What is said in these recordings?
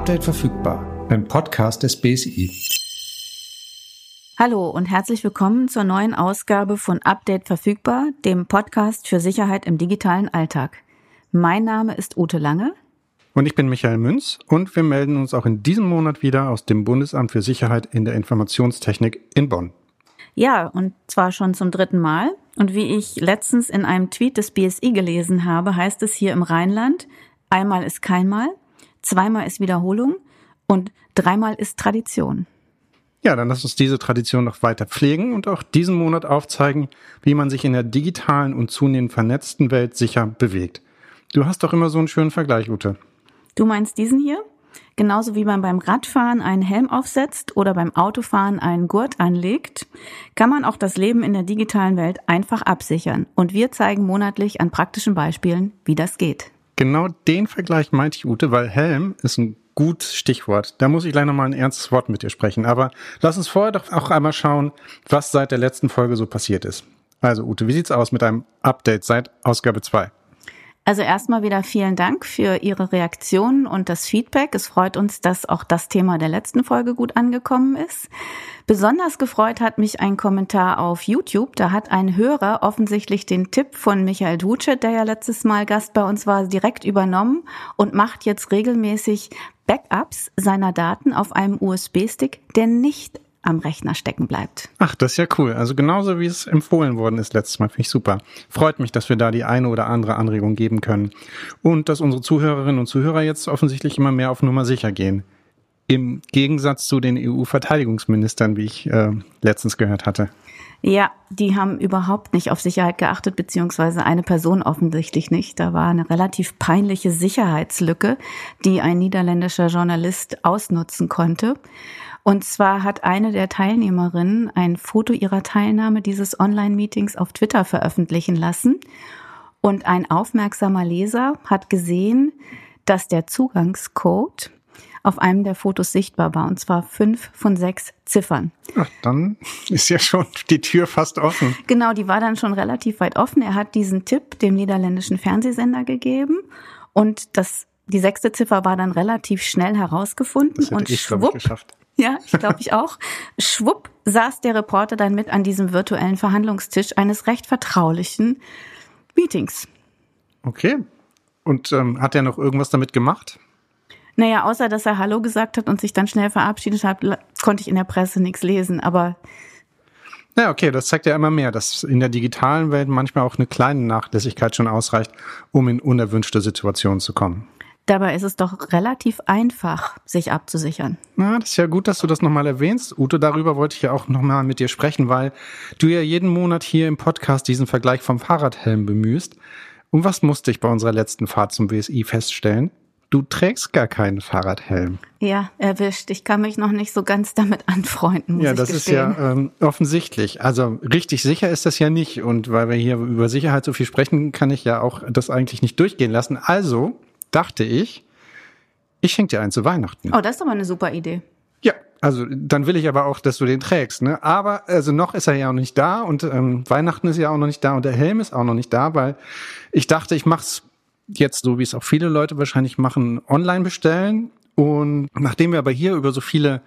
Update verfügbar, ein Podcast des BSI. Hallo und herzlich willkommen zur neuen Ausgabe von Update verfügbar, dem Podcast für Sicherheit im digitalen Alltag. Mein Name ist Ute Lange. Und ich bin Michael Münz und wir melden uns auch in diesem Monat wieder aus dem Bundesamt für Sicherheit in der Informationstechnik in Bonn. Ja, und zwar schon zum dritten Mal. Und wie ich letztens in einem Tweet des BSI gelesen habe, heißt es hier im Rheinland, einmal ist keinmal, zweimal ist Wiederholung und dreimal ist Tradition. Ja, dann lass uns diese Tradition noch weiter pflegen und auch diesen Monat aufzeigen, wie man sich in der digitalen und zunehmend vernetzten Welt sicher bewegt. Du hast doch immer so einen schönen Vergleich, Ute. Du meinst diesen hier? Genauso wie man beim Radfahren einen Helm aufsetzt oder beim Autofahren einen Gurt anlegt, kann man auch das Leben in der digitalen Welt einfach absichern. Und wir zeigen monatlich an praktischen Beispielen, wie das geht. Genau den Vergleich meinte ich, Ute, weil Helm ist ein gut Stichwort. Da muss ich gleich nochmal ein ernstes Wort mit dir sprechen. Aber lass uns vorher doch auch einmal schauen, was seit der letzten Folge so passiert ist. Also Ute, wie sieht's aus mit einem Update seit Ausgabe 2? Also erstmal wieder vielen Dank für Ihre Reaktionen und das Feedback. Es freut uns, dass auch das Thema der letzten Folge gut angekommen ist. Besonders gefreut hat mich ein Kommentar auf YouTube. Da hat ein Hörer offensichtlich den Tipp von Michael Ducet, der ja letztes Mal Gast bei uns war, direkt übernommen und macht jetzt regelmäßig Backups seiner Daten auf einem USB-Stick, der nicht am Rechner stecken bleibt. Ach, das ist ja cool. Also genauso wie es empfohlen worden ist letztes Mal, finde ich super. Freut mich, dass wir da die eine oder andere Anregung geben können. Und dass unsere Zuhörerinnen und Zuhörer jetzt offensichtlich immer mehr auf Nummer sicher gehen. Im Gegensatz zu den EU-Verteidigungsministern, wie ich äh, letztens gehört hatte. Ja, die haben überhaupt nicht auf Sicherheit geachtet, beziehungsweise eine Person offensichtlich nicht. Da war eine relativ peinliche Sicherheitslücke, die ein niederländischer Journalist ausnutzen konnte. Und zwar hat eine der Teilnehmerinnen ein Foto ihrer Teilnahme dieses Online-Meetings auf Twitter veröffentlichen lassen. Und ein aufmerksamer Leser hat gesehen, dass der Zugangscode auf einem der Fotos sichtbar war, und zwar fünf von sechs Ziffern. Ach, dann ist ja schon die Tür fast offen. Genau, die war dann schon relativ weit offen. Er hat diesen Tipp dem niederländischen Fernsehsender gegeben und das, die sechste Ziffer war dann relativ schnell herausgefunden und ich, schwupp, ich, geschafft. Ja, ich glaube ich auch. Schwupp saß der Reporter dann mit an diesem virtuellen Verhandlungstisch eines recht vertraulichen Meetings. Okay. Und ähm, hat er noch irgendwas damit gemacht? Naja, außer dass er Hallo gesagt hat und sich dann schnell verabschiedet hat, konnte ich in der Presse nichts lesen. Aber Ja, okay, das zeigt ja immer mehr, dass in der digitalen Welt manchmal auch eine kleine Nachlässigkeit schon ausreicht, um in unerwünschte Situationen zu kommen. Dabei ist es doch relativ einfach, sich abzusichern. Na, das ist ja gut, dass du das nochmal erwähnst. Ute, darüber wollte ich ja auch nochmal mit dir sprechen, weil du ja jeden Monat hier im Podcast diesen Vergleich vom Fahrradhelm bemühst. Und was musste ich bei unserer letzten Fahrt zum WSI feststellen? Du trägst gar keinen Fahrradhelm. Ja, erwischt. Ich kann mich noch nicht so ganz damit anfreunden, muss Ja, ich das ist gestehen. ja ähm, offensichtlich. Also richtig sicher ist das ja nicht. Und weil wir hier über Sicherheit so viel sprechen, kann ich ja auch das eigentlich nicht durchgehen lassen. Also dachte ich, ich schenke dir einen zu Weihnachten. Oh, das ist aber eine super Idee. Ja, also dann will ich aber auch, dass du den trägst. Ne? Aber also noch ist er ja auch nicht da und ähm, Weihnachten ist ja auch noch nicht da und der Helm ist auch noch nicht da, weil ich dachte, ich mach's jetzt so, wie es auch viele Leute wahrscheinlich machen, online bestellen. Und nachdem wir aber hier über so viele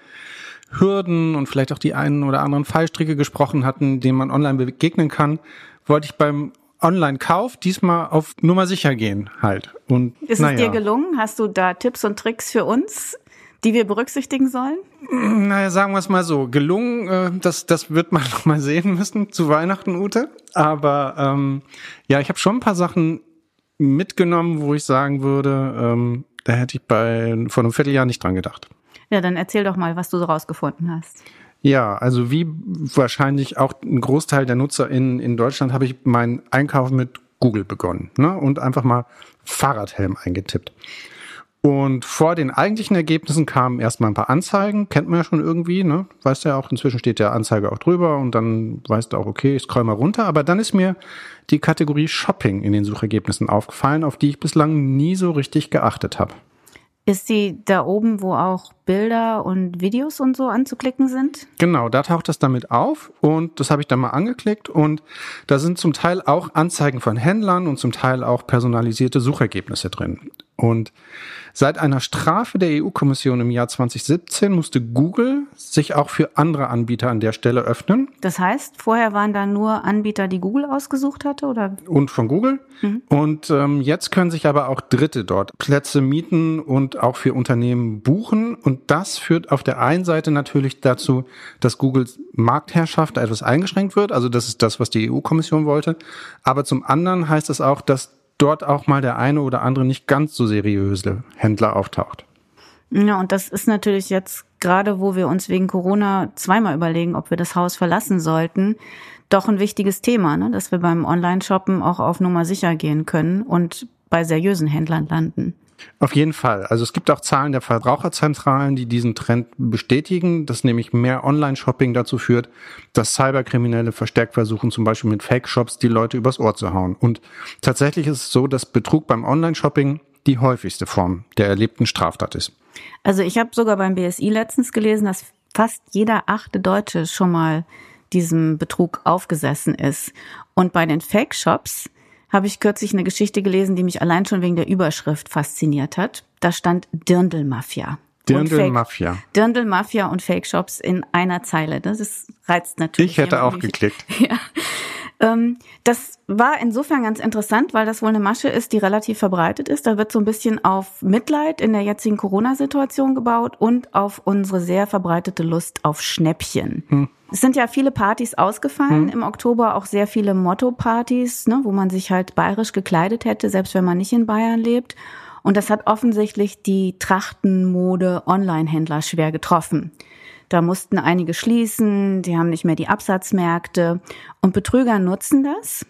Hürden und vielleicht auch die einen oder anderen Fallstricke gesprochen hatten, denen man online begegnen kann, wollte ich beim Online-Kauf diesmal auf Nummer sicher gehen halt. Und Ist naja. es dir gelungen? Hast du da Tipps und Tricks für uns, die wir berücksichtigen sollen? Naja, sagen wir es mal so. Gelungen, äh, das, das wird man noch mal sehen müssen zu Weihnachten, Ute. Aber ähm, ja, ich habe schon ein paar Sachen mitgenommen, wo ich sagen würde, ähm, da hätte ich bei vor einem Vierteljahr nicht dran gedacht. Ja, dann erzähl doch mal, was du so rausgefunden hast. Ja, also wie wahrscheinlich auch ein Großteil der Nutzer in, in Deutschland habe ich meinen Einkauf mit Google begonnen ne? und einfach mal Fahrradhelm eingetippt. Und vor den eigentlichen Ergebnissen kamen erstmal ein paar Anzeigen, kennt man ja schon irgendwie, ne? Weißt du ja auch, inzwischen steht der Anzeige auch drüber und dann weißt du auch, okay, ich scroll mal runter. Aber dann ist mir die Kategorie Shopping in den Suchergebnissen aufgefallen, auf die ich bislang nie so richtig geachtet habe. Ist die da oben, wo auch Bilder und Videos und so anzuklicken sind? Genau, da taucht das damit auf und das habe ich dann mal angeklickt und da sind zum Teil auch Anzeigen von Händlern und zum Teil auch personalisierte Suchergebnisse drin. Und seit einer Strafe der EU-Kommission im Jahr 2017 musste Google sich auch für andere Anbieter an der Stelle öffnen. Das heißt, vorher waren da nur Anbieter, die Google ausgesucht hatte, oder? Und von Google. Mhm. Und ähm, jetzt können sich aber auch Dritte dort Plätze mieten und auch für Unternehmen buchen. Und das führt auf der einen Seite natürlich dazu, dass Googles Marktherrschaft etwas eingeschränkt wird. Also das ist das, was die EU-Kommission wollte. Aber zum anderen heißt es auch, dass dort auch mal der eine oder andere nicht ganz so seriöse Händler auftaucht. Ja, und das ist natürlich jetzt gerade, wo wir uns wegen Corona zweimal überlegen, ob wir das Haus verlassen sollten, doch ein wichtiges Thema, ne? dass wir beim Online-Shoppen auch auf Nummer sicher gehen können und bei seriösen Händlern landen. Auf jeden Fall. Also es gibt auch Zahlen der Verbraucherzentralen, die diesen Trend bestätigen, dass nämlich mehr Online-Shopping dazu führt, dass Cyberkriminelle verstärkt versuchen, zum Beispiel mit Fake-Shops die Leute übers Ohr zu hauen. Und tatsächlich ist es so, dass Betrug beim Online-Shopping die häufigste Form der erlebten Straftat ist. Also ich habe sogar beim BSI letztens gelesen, dass fast jeder achte Deutsche schon mal diesem Betrug aufgesessen ist. Und bei den Fake-Shops habe ich kürzlich eine Geschichte gelesen, die mich allein schon wegen der Überschrift fasziniert hat. Da stand Dirndl-Mafia. Dirndl-Mafia. Dirndl-Mafia und Fake-Shops in einer Zeile. Das ist, reizt natürlich. Ich hätte auch geklickt. Ja. Ähm, das war insofern ganz interessant, weil das wohl eine Masche ist, die relativ verbreitet ist. Da wird so ein bisschen auf Mitleid in der jetzigen Corona-Situation gebaut und auf unsere sehr verbreitete Lust auf Schnäppchen. Hm. Es sind ja viele Partys ausgefallen, hm. im Oktober auch sehr viele Motto-Partys, ne, wo man sich halt bayerisch gekleidet hätte, selbst wenn man nicht in Bayern lebt. Und das hat offensichtlich die Trachtenmode Online-Händler schwer getroffen. Da mussten einige schließen, die haben nicht mehr die Absatzmärkte. Und Betrüger nutzen das,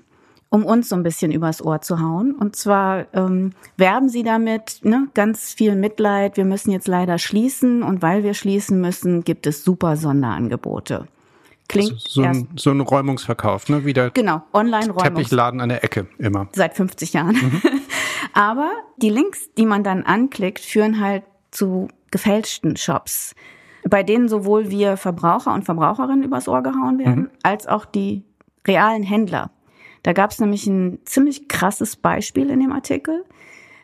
um uns so ein bisschen übers Ohr zu hauen. Und zwar ähm, werben sie damit, ne, ganz viel Mitleid, wir müssen jetzt leider schließen und weil wir schließen müssen, gibt es super Sonderangebote. Klingt also so, ein, so ein Räumungsverkauf, ne? Wieder genau, Online-Räumungs. Teppichladen an der Ecke immer. Seit 50 Jahren. Mhm. Aber die Links, die man dann anklickt, führen halt zu gefälschten Shops bei denen sowohl wir Verbraucher und Verbraucherinnen übers Ohr gehauen werden, mhm. als auch die realen Händler. Da gab es nämlich ein ziemlich krasses Beispiel in dem Artikel.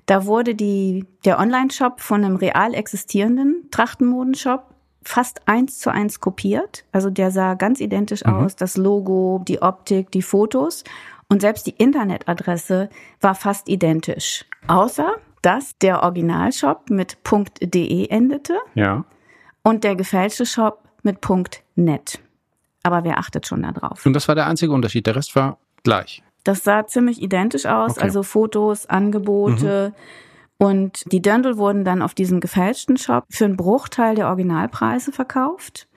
Da wurde die, der Online-Shop von einem real existierenden Trachtenmodenshop fast eins zu eins kopiert. Also der sah ganz identisch mhm. aus. Das Logo, die Optik, die Fotos. Und selbst die Internetadresse war fast identisch. Außer, dass der Originalshop mit .de endete. Ja und der gefälschte Shop mit .net. Aber wer achtet schon da drauf? Und das war der einzige Unterschied. Der Rest war gleich. Das sah ziemlich identisch aus, okay. also Fotos, Angebote. Mhm. Und die Dirndl wurden dann auf diesem gefälschten Shop für einen Bruchteil der Originalpreise verkauft.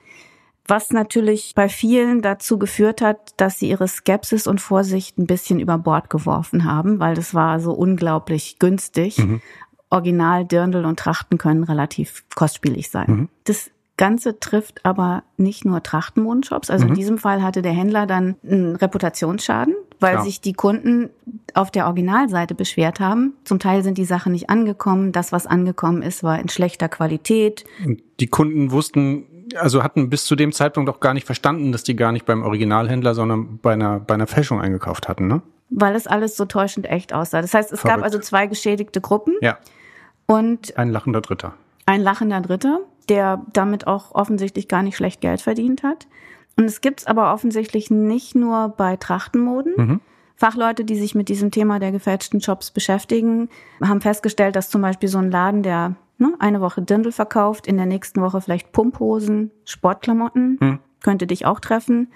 Was natürlich bei vielen dazu geführt hat, dass sie ihre Skepsis und Vorsicht ein bisschen über Bord geworfen haben, weil das war so unglaublich günstig. Mhm. Original Dirndl und Trachten können relativ kostspielig sein. Mhm. Das Ganze trifft aber nicht nur Trachtenmondshops. Also mhm. in diesem Fall hatte der Händler dann einen Reputationsschaden, weil ja. sich die Kunden auf der Originalseite beschwert haben. Zum Teil sind die Sachen nicht angekommen. Das, was angekommen ist, war in schlechter Qualität. Und die Kunden wussten, also hatten bis zu dem Zeitpunkt auch gar nicht verstanden, dass die gar nicht beim Originalhändler, sondern bei einer, bei einer Fälschung eingekauft hatten, ne? Weil es alles so täuschend echt aussah. Das heißt, es Verrückt. gab also zwei geschädigte Gruppen. Ja. Und ein lachender Dritter. Ein lachender Dritter, der damit auch offensichtlich gar nicht schlecht Geld verdient hat. Und es gibt's aber offensichtlich nicht nur bei Trachtenmoden. Mhm. Fachleute, die sich mit diesem Thema der gefälschten Shops beschäftigen, haben festgestellt, dass zum Beispiel so ein Laden, der ne, eine Woche Dirndl verkauft, in der nächsten Woche vielleicht Pumphosen, Sportklamotten, mhm. könnte dich auch treffen.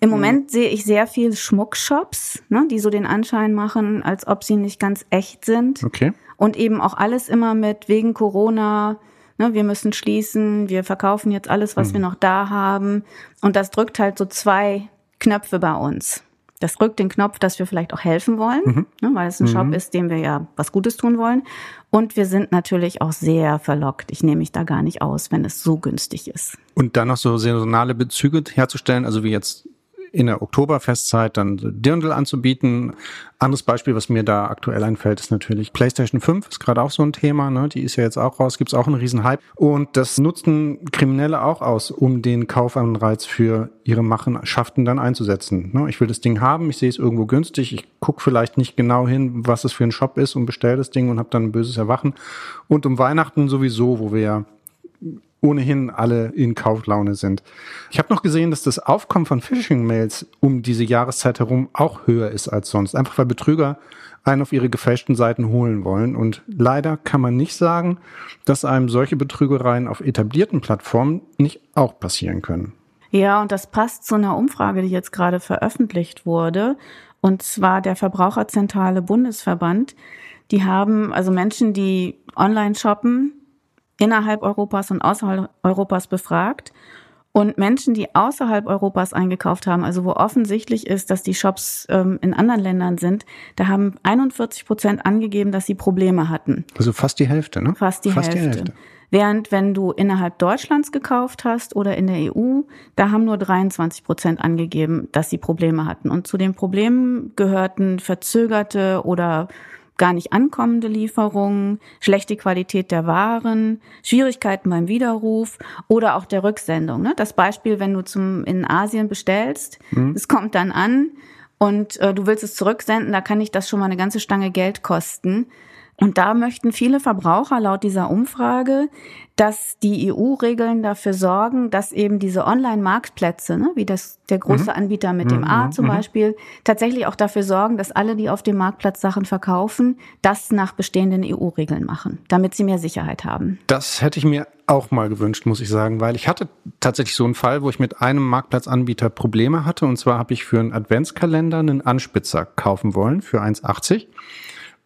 Im mhm. Moment sehe ich sehr viel Schmuckshops, ne, die so den Anschein machen, als ob sie nicht ganz echt sind. Okay. Und eben auch alles immer mit wegen Corona, ne, wir müssen schließen, wir verkaufen jetzt alles, was mhm. wir noch da haben. Und das drückt halt so zwei Knöpfe bei uns. Das drückt den Knopf, dass wir vielleicht auch helfen wollen, mhm. ne, weil es ein mhm. Shop ist, dem wir ja was Gutes tun wollen. Und wir sind natürlich auch sehr verlockt. Ich nehme mich da gar nicht aus, wenn es so günstig ist. Und dann noch so saisonale Bezüge herzustellen, also wie jetzt in der Oktoberfestzeit dann Dirndl anzubieten. Anderes Beispiel, was mir da aktuell einfällt, ist natürlich PlayStation 5, ist gerade auch so ein Thema, ne? die ist ja jetzt auch raus, gibt's auch einen riesen Hype. Und das nutzen Kriminelle auch aus, um den Kaufanreiz für ihre Machenschaften dann einzusetzen. Ne? Ich will das Ding haben, ich sehe es irgendwo günstig, ich gucke vielleicht nicht genau hin, was es für ein Shop ist und bestelle das Ding und habe dann ein böses Erwachen. Und um Weihnachten sowieso, wo wir ja ohnehin alle in Kauflaune sind. Ich habe noch gesehen, dass das Aufkommen von Phishing-Mails um diese Jahreszeit herum auch höher ist als sonst. Einfach weil Betrüger einen auf ihre gefälschten Seiten holen wollen. Und leider kann man nicht sagen, dass einem solche Betrügereien auf etablierten Plattformen nicht auch passieren können. Ja, und das passt zu einer Umfrage, die jetzt gerade veröffentlicht wurde. Und zwar der Verbraucherzentrale Bundesverband. Die haben also Menschen, die online shoppen, innerhalb Europas und außerhalb Europas befragt. Und Menschen, die außerhalb Europas eingekauft haben, also wo offensichtlich ist, dass die Shops ähm, in anderen Ländern sind, da haben 41 Prozent angegeben, dass sie Probleme hatten. Also fast die Hälfte, ne? Fast die, fast Hälfte. die Hälfte. Während wenn du innerhalb Deutschlands gekauft hast oder in der EU, da haben nur 23 Prozent angegeben, dass sie Probleme hatten. Und zu den Problemen gehörten verzögerte oder gar nicht ankommende Lieferungen, schlechte Qualität der Waren, Schwierigkeiten beim Widerruf oder auch der Rücksendung. Ne? Das Beispiel, wenn du zum in Asien bestellst, mhm. es kommt dann an und äh, du willst es zurücksenden, da kann ich das schon mal eine ganze Stange Geld kosten. Und da möchten viele Verbraucher laut dieser Umfrage, dass die EU-Regeln dafür sorgen, dass eben diese Online-Marktplätze, ne, wie das der große mhm. Anbieter mit dem A mhm. zum mhm. Beispiel, tatsächlich auch dafür sorgen, dass alle, die auf dem Marktplatz Sachen verkaufen, das nach bestehenden EU-Regeln machen, damit sie mehr Sicherheit haben. Das hätte ich mir auch mal gewünscht, muss ich sagen, weil ich hatte tatsächlich so einen Fall, wo ich mit einem Marktplatzanbieter Probleme hatte. Und zwar habe ich für einen Adventskalender einen Anspitzer kaufen wollen für 1,80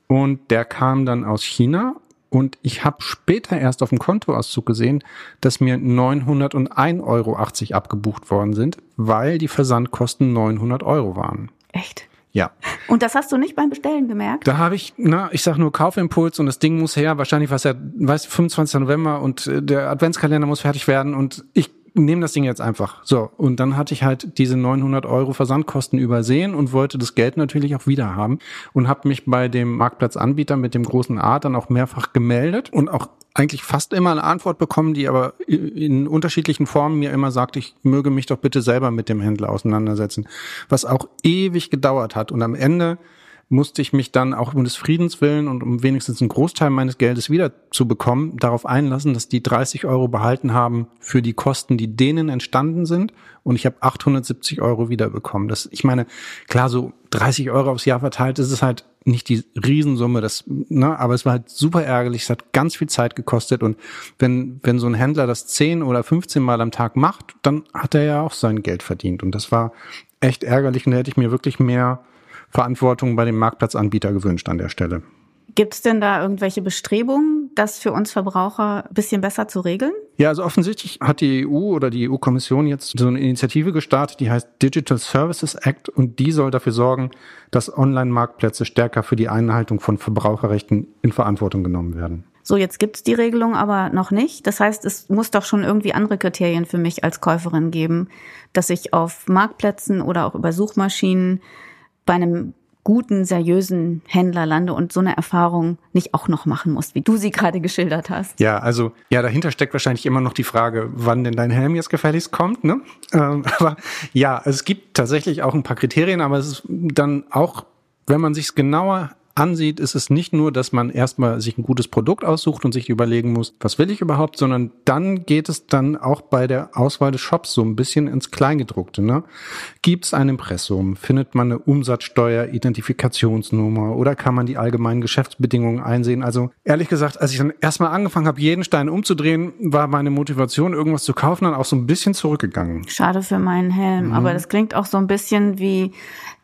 und der kam dann aus China und ich habe später erst auf dem Kontoauszug gesehen, dass mir 901,80 Euro abgebucht worden sind, weil die Versandkosten 900 Euro waren. Echt? Ja. Und das hast du nicht beim Bestellen gemerkt? Da habe ich, na, ich sag nur Kaufimpuls und das Ding muss her. Wahrscheinlich war es ja, weißt 25. November und äh, der Adventskalender muss fertig werden und ich nehme das Ding jetzt einfach. So, und dann hatte ich halt diese 900 Euro Versandkosten übersehen und wollte das Geld natürlich auch wieder haben und habe mich bei dem Marktplatzanbieter mit dem großen A dann auch mehrfach gemeldet und auch eigentlich fast immer eine Antwort bekommen, die aber in unterschiedlichen Formen mir immer sagt, ich möge mich doch bitte selber mit dem Händler auseinandersetzen, was auch ewig gedauert hat und am Ende musste ich mich dann auch um des Friedens willen und um wenigstens einen Großteil meines Geldes wieder zu bekommen, darauf einlassen, dass die 30 Euro behalten haben für die Kosten, die denen entstanden sind. Und ich habe 870 Euro wiederbekommen. Das, ich meine, klar, so 30 Euro aufs Jahr verteilt, ist es halt nicht die Riesensumme, das, ne, aber es war halt super ärgerlich, es hat ganz viel Zeit gekostet. Und wenn, wenn so ein Händler das 10 oder 15 Mal am Tag macht, dann hat er ja auch sein Geld verdient. Und das war echt ärgerlich. Und da hätte ich mir wirklich mehr Verantwortung bei dem Marktplatzanbieter gewünscht an der Stelle. Gibt es denn da irgendwelche Bestrebungen, das für uns Verbraucher ein bisschen besser zu regeln? Ja, also offensichtlich hat die EU oder die EU-Kommission jetzt so eine Initiative gestartet, die heißt Digital Services Act und die soll dafür sorgen, dass Online-Marktplätze stärker für die Einhaltung von Verbraucherrechten in Verantwortung genommen werden. So, jetzt gibt's die Regelung aber noch nicht. Das heißt, es muss doch schon irgendwie andere Kriterien für mich als Käuferin geben, dass ich auf Marktplätzen oder auch über Suchmaschinen bei einem guten, seriösen Händler lande und so eine Erfahrung nicht auch noch machen muss, wie du sie gerade geschildert hast. Ja, also ja, dahinter steckt wahrscheinlich immer noch die Frage, wann denn dein Helm jetzt gefälligst kommt. Ne? Ähm, aber ja, es gibt tatsächlich auch ein paar Kriterien, aber es ist dann auch, wenn man sich genauer ansieht, ist es nicht nur, dass man erstmal sich ein gutes Produkt aussucht und sich überlegen muss, was will ich überhaupt, sondern dann geht es dann auch bei der Auswahl des Shops so ein bisschen ins Kleingedruckte. Ne? Gibt es ein Impressum? Findet man eine Umsatzsteuer-Identifikationsnummer oder kann man die allgemeinen Geschäftsbedingungen einsehen? Also ehrlich gesagt, als ich dann erstmal angefangen habe, jeden Stein umzudrehen, war meine Motivation, irgendwas zu kaufen, dann auch so ein bisschen zurückgegangen. Schade für meinen Helm, mhm. aber das klingt auch so ein bisschen wie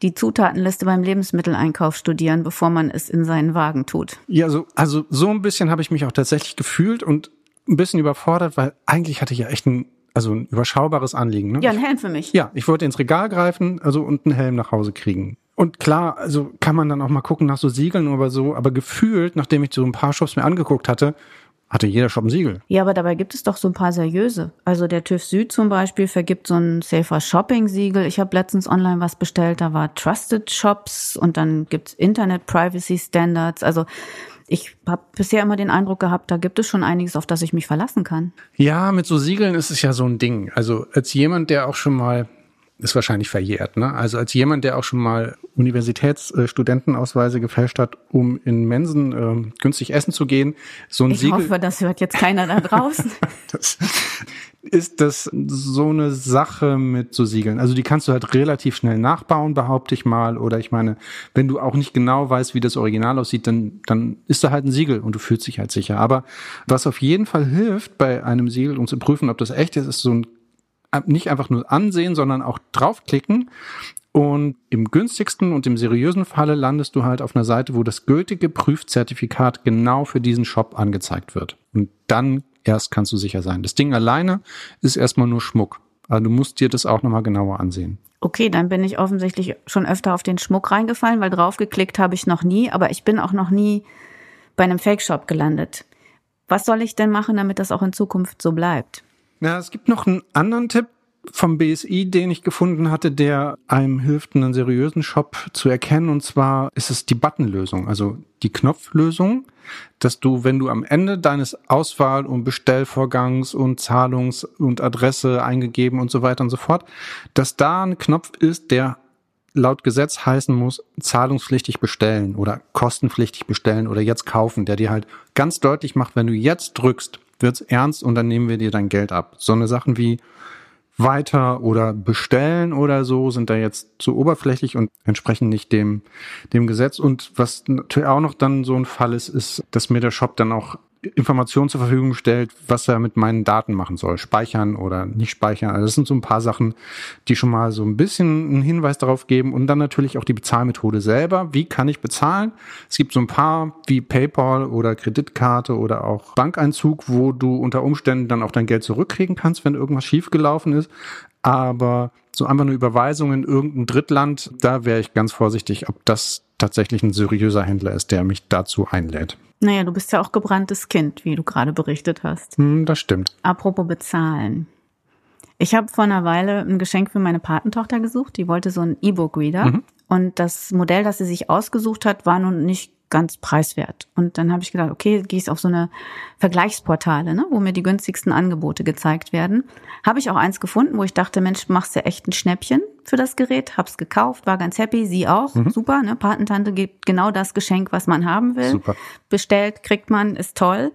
die Zutatenliste beim Lebensmitteleinkauf studieren, bevor man es in seinen Wagen tut. Ja, so, also so ein bisschen habe ich mich auch tatsächlich gefühlt und ein bisschen überfordert, weil eigentlich hatte ich ja echt ein also ein überschaubares Anliegen. Ne? Ja, ein Helm für mich. Ja, ich wollte ins Regal greifen, also und einen Helm nach Hause kriegen. Und klar, also kann man dann auch mal gucken nach so Siegeln oder so, aber gefühlt, nachdem ich so ein paar Shops mir angeguckt hatte, hatte jeder Shop ein Siegel. Ja, aber dabei gibt es doch so ein paar seriöse. Also der TÜV Süd zum Beispiel vergibt so ein Safer Shopping Siegel. Ich habe letztens online was bestellt, da war Trusted Shops und dann gibt's Internet Privacy Standards. Also ich habe bisher immer den Eindruck gehabt, da gibt es schon einiges, auf das ich mich verlassen kann. Ja, mit so Siegeln ist es ja so ein Ding. Also als jemand, der auch schon mal ist wahrscheinlich verjährt. Ne? Also als jemand, der auch schon mal Universitätsstudentenausweise gefälscht hat, um in Mensen äh, günstig essen zu gehen, so ein ich Siegel. Ich hoffe, das hört jetzt keiner da draußen. das ist das so eine Sache mit so Siegeln. Also die kannst du halt relativ schnell nachbauen, behaupte ich mal. Oder ich meine, wenn du auch nicht genau weißt, wie das Original aussieht, dann, dann ist da halt ein Siegel und du fühlst dich halt sicher. Aber was auf jeden Fall hilft bei einem Siegel, um zu prüfen, ob das echt ist, ist so ein nicht einfach nur ansehen, sondern auch draufklicken. Und im günstigsten und im seriösen Falle landest du halt auf einer Seite, wo das gültige Prüfzertifikat genau für diesen Shop angezeigt wird. Und dann erst kannst du sicher sein. Das Ding alleine ist erstmal nur Schmuck. Also du musst dir das auch nochmal genauer ansehen. Okay, dann bin ich offensichtlich schon öfter auf den Schmuck reingefallen, weil draufgeklickt habe ich noch nie, aber ich bin auch noch nie bei einem Fake-Shop gelandet. Was soll ich denn machen, damit das auch in Zukunft so bleibt? Ja, es gibt noch einen anderen Tipp vom BSI, den ich gefunden hatte, der einem hilft, einen seriösen Shop zu erkennen. Und zwar ist es die Buttonlösung, also die Knopflösung, dass du, wenn du am Ende deines Auswahl- und Bestellvorgangs und Zahlungs- und Adresse eingegeben und so weiter und so fort, dass da ein Knopf ist, der laut Gesetz heißen muss, zahlungspflichtig bestellen oder kostenpflichtig bestellen oder jetzt kaufen, der dir halt ganz deutlich macht, wenn du jetzt drückst, wird's ernst und dann nehmen wir dir dein Geld ab. So eine Sachen wie weiter oder bestellen oder so sind da jetzt zu oberflächlich und entsprechen nicht dem, dem Gesetz. Und was natürlich auch noch dann so ein Fall ist, ist, dass mir der Shop dann auch Informationen zur Verfügung stellt, was er mit meinen Daten machen soll. Speichern oder nicht speichern. Also das sind so ein paar Sachen, die schon mal so ein bisschen einen Hinweis darauf geben. Und dann natürlich auch die Bezahlmethode selber. Wie kann ich bezahlen? Es gibt so ein paar wie PayPal oder Kreditkarte oder auch Bankeinzug, wo du unter Umständen dann auch dein Geld zurückkriegen kannst, wenn irgendwas schiefgelaufen ist. Aber so einfach eine Überweisung in irgendein Drittland, da wäre ich ganz vorsichtig, ob das tatsächlich ein seriöser Händler ist, der mich dazu einlädt. Naja, du bist ja auch gebranntes Kind, wie du gerade berichtet hast. Hm, das stimmt. Apropos bezahlen. Ich habe vor einer Weile ein Geschenk für meine Patentochter gesucht. Die wollte so einen E-Book-Reader. Mhm. Und das Modell, das sie sich ausgesucht hat, war nun nicht ganz preiswert. Und dann habe ich gedacht, okay, gehe ich auf so eine Vergleichsportale, ne, wo mir die günstigsten Angebote gezeigt werden. Habe ich auch eins gefunden, wo ich dachte, Mensch, machst du echt ein Schnäppchen für das Gerät, hab's gekauft, war ganz happy, sie auch, mhm. super, ne, Patentante gibt genau das Geschenk, was man haben will. Super. Bestellt, kriegt man, ist toll.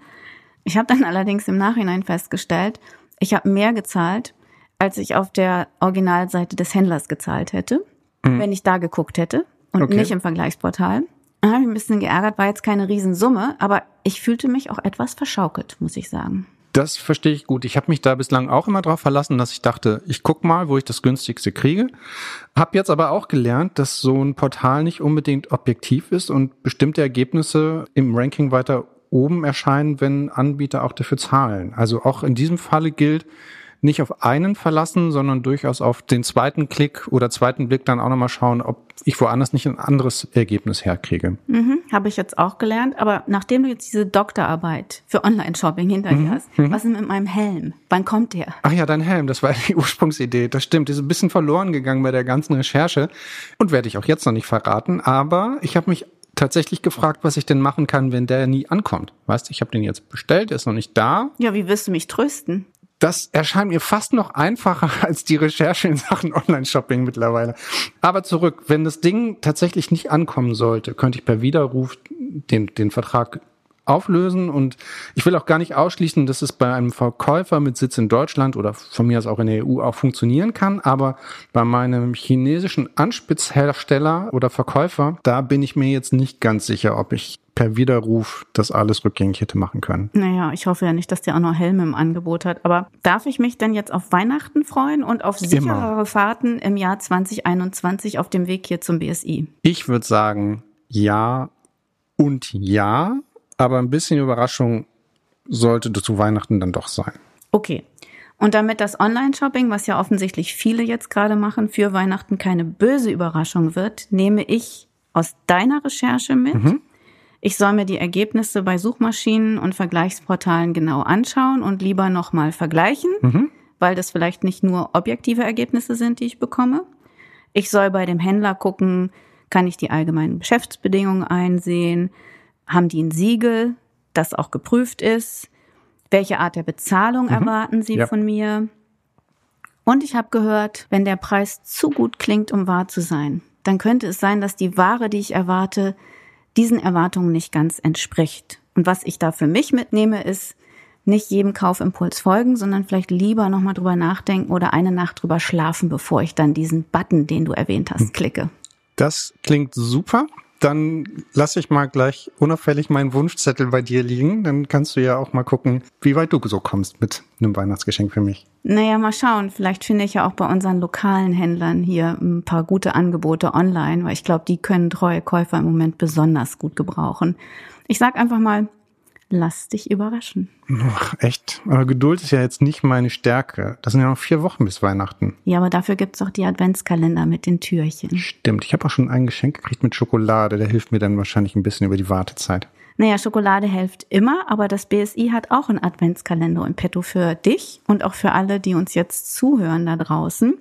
Ich habe dann allerdings im Nachhinein festgestellt, ich habe mehr gezahlt, als ich auf der Originalseite des Händlers gezahlt hätte, mhm. wenn ich da geguckt hätte und okay. nicht im Vergleichsportal. Habe ich ein bisschen geärgert, war jetzt keine Riesensumme, aber ich fühlte mich auch etwas verschaukelt, muss ich sagen. Das verstehe ich gut. Ich habe mich da bislang auch immer darauf verlassen, dass ich dachte, ich guck mal, wo ich das günstigste kriege. Hab jetzt aber auch gelernt, dass so ein Portal nicht unbedingt objektiv ist und bestimmte Ergebnisse im Ranking weiter oben erscheinen, wenn Anbieter auch dafür zahlen. Also auch in diesem Falle gilt, nicht auf einen verlassen, sondern durchaus auf den zweiten Klick oder zweiten Blick dann auch nochmal schauen, ob ich woanders nicht ein anderes Ergebnis herkriege. Mhm, Habe ich jetzt auch gelernt. Aber nachdem du jetzt diese Doktorarbeit für Online-Shopping hinter dir mhm. hast, mhm. was ist mit meinem Helm? Wann kommt der? Ach ja, dein Helm, das war die Ursprungsidee. Das stimmt, die ist ein bisschen verloren gegangen bei der ganzen Recherche und werde ich auch jetzt noch nicht verraten. Aber ich habe mich tatsächlich gefragt, was ich denn machen kann, wenn der nie ankommt. Weißt, du, ich habe den jetzt bestellt, ist noch nicht da. Ja, wie wirst du mich trösten? Das erscheint mir fast noch einfacher als die Recherche in Sachen Online-Shopping mittlerweile. Aber zurück, wenn das Ding tatsächlich nicht ankommen sollte, könnte ich per Widerruf den, den Vertrag auflösen und ich will auch gar nicht ausschließen, dass es bei einem Verkäufer mit Sitz in Deutschland oder von mir aus auch in der EU auch funktionieren kann, aber bei meinem chinesischen Anspitzhersteller oder Verkäufer, da bin ich mir jetzt nicht ganz sicher, ob ich per Widerruf das alles rückgängig hätte machen können. Naja, ich hoffe ja nicht, dass der auch noch Helme im Angebot hat. Aber darf ich mich denn jetzt auf Weihnachten freuen und auf sicherere Immer. Fahrten im Jahr 2021 auf dem Weg hier zum BSI? Ich würde sagen, ja und ja, aber ein bisschen Überraschung sollte zu Weihnachten dann doch sein. Okay. Und damit das Online-Shopping, was ja offensichtlich viele jetzt gerade machen, für Weihnachten keine böse Überraschung wird, nehme ich aus deiner Recherche mit, mhm Ich soll mir die Ergebnisse bei Suchmaschinen und Vergleichsportalen genau anschauen und lieber nochmal vergleichen, mhm. weil das vielleicht nicht nur objektive Ergebnisse sind, die ich bekomme. Ich soll bei dem Händler gucken, kann ich die allgemeinen Geschäftsbedingungen einsehen? Haben die ein Siegel, das auch geprüft ist? Welche Art der Bezahlung mhm. erwarten sie ja. von mir? Und ich habe gehört, wenn der Preis zu gut klingt, um wahr zu sein, dann könnte es sein, dass die Ware, die ich erwarte, diesen Erwartungen nicht ganz entspricht. Und was ich da für mich mitnehme, ist nicht jedem Kaufimpuls folgen, sondern vielleicht lieber nochmal drüber nachdenken oder eine Nacht drüber schlafen, bevor ich dann diesen Button, den du erwähnt hast, hm. klicke. Das klingt super dann lasse ich mal gleich unauffällig meinen Wunschzettel bei dir liegen. Dann kannst du ja auch mal gucken, wie weit du so kommst mit einem Weihnachtsgeschenk für mich. Naja, mal schauen. Vielleicht finde ich ja auch bei unseren lokalen Händlern hier ein paar gute Angebote online, weil ich glaube, die können treue Käufer im Moment besonders gut gebrauchen. Ich sag einfach mal, Lass dich überraschen. Ach, echt. Aber Geduld ist ja jetzt nicht meine Stärke. Das sind ja noch vier Wochen bis Weihnachten. Ja, aber dafür gibt's auch die Adventskalender mit den Türchen. Stimmt. Ich habe auch schon ein Geschenk gekriegt mit Schokolade. Der hilft mir dann wahrscheinlich ein bisschen über die Wartezeit. Naja, Schokolade hilft immer, aber das BSI hat auch einen Adventskalender im Petto für dich und auch für alle, die uns jetzt zuhören da draußen.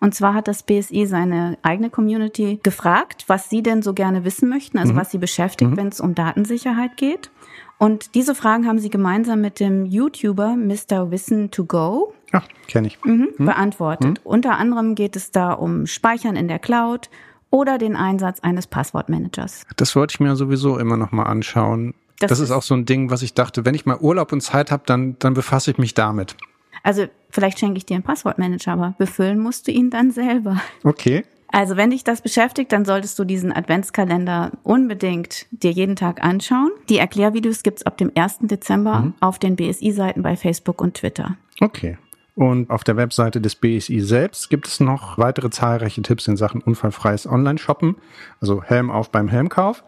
Und zwar hat das BSI seine eigene Community gefragt, was sie denn so gerne wissen möchten, also mhm. was sie beschäftigt, mhm. wenn es um Datensicherheit geht. Und diese Fragen haben sie gemeinsam mit dem YouTuber Mr. Wissen to Go Ach, kenne ich. Mhm, hm? beantwortet. Hm? Unter anderem geht es da um Speichern in der Cloud oder den Einsatz eines Passwortmanagers. Das wollte ich mir sowieso immer noch mal anschauen. Das, das ist, ist auch so ein Ding, was ich dachte, wenn ich mal Urlaub und Zeit habe, dann, dann befasse ich mich damit. Also vielleicht schenke ich dir einen Passwortmanager, aber befüllen musst du ihn dann selber. Okay. Also wenn dich das beschäftigt, dann solltest du diesen Adventskalender unbedingt dir jeden Tag anschauen. Die Erklärvideos gibt's ab dem 1. Dezember mhm. auf den BSI-Seiten bei Facebook und Twitter. Okay. Und auf der Webseite des BSI selbst gibt es noch weitere zahlreiche Tipps in Sachen unfallfreies Online-Shoppen, also Helm auf beim Helmkauf.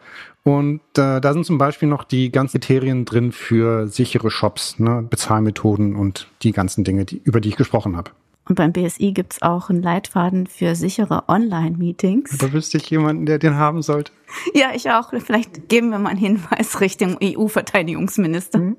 Und äh, da sind zum Beispiel noch die ganzen Kriterien drin für sichere Shops, ne, Bezahlmethoden und die ganzen Dinge, die, über die ich gesprochen habe. Und beim BSI gibt's auch einen Leitfaden für sichere Online-Meetings. Da wüsste ich jemanden, der den haben sollte. Ja, ich auch. Vielleicht geben wir mal einen Hinweis Richtung EU-Verteidigungsminister. Mhm.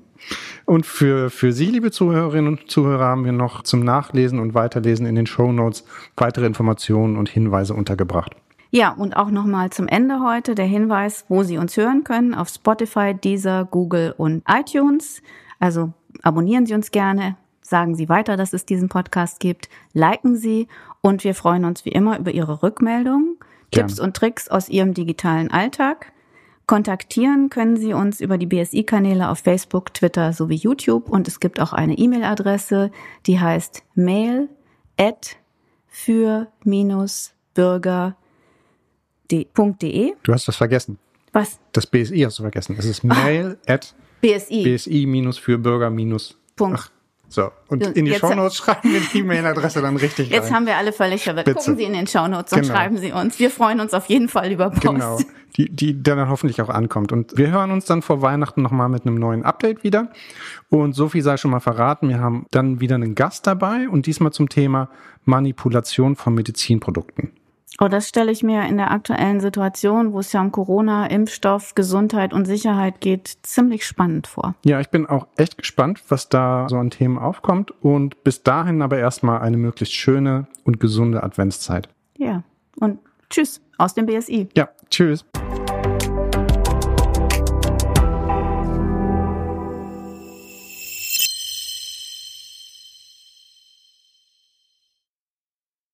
Und für, für Sie, liebe Zuhörerinnen und Zuhörer, haben wir noch zum Nachlesen und Weiterlesen in den Show Notes weitere Informationen und Hinweise untergebracht. Ja, und auch nochmal zum Ende heute der Hinweis, wo Sie uns hören können, auf Spotify, Deezer, Google und iTunes. Also abonnieren Sie uns gerne, sagen Sie weiter, dass es diesen Podcast gibt, liken Sie und wir freuen uns wie immer über Ihre Rückmeldungen, Tipps und Tricks aus Ihrem digitalen Alltag. Kontaktieren können Sie uns über die BSI-Kanäle auf Facebook, Twitter sowie YouTube und es gibt auch eine E-Mail-Adresse, die heißt mail at für bürger.de. Du hast das vergessen. Was? Das BSI hast du vergessen. Es ist mail at BSI. BSI. So, und in die Shownotes schreiben wir die E-Mail-Adresse dann richtig Jetzt rein. haben wir alle völlig verwirrt. Gucken Sie in den Shownotes und genau. schreiben Sie uns. Wir freuen uns auf jeden Fall über Post. Genau, die, die dann hoffentlich auch ankommt. Und wir hören uns dann vor Weihnachten nochmal mit einem neuen Update wieder. Und so viel sei schon mal verraten, wir haben dann wieder einen Gast dabei und diesmal zum Thema Manipulation von Medizinprodukten. Oh, das stelle ich mir in der aktuellen Situation, wo es ja um Corona, Impfstoff, Gesundheit und Sicherheit geht, ziemlich spannend vor. Ja, ich bin auch echt gespannt, was da so an Themen aufkommt und bis dahin aber erstmal eine möglichst schöne und gesunde Adventszeit. Ja, und tschüss aus dem BSI. Ja, tschüss.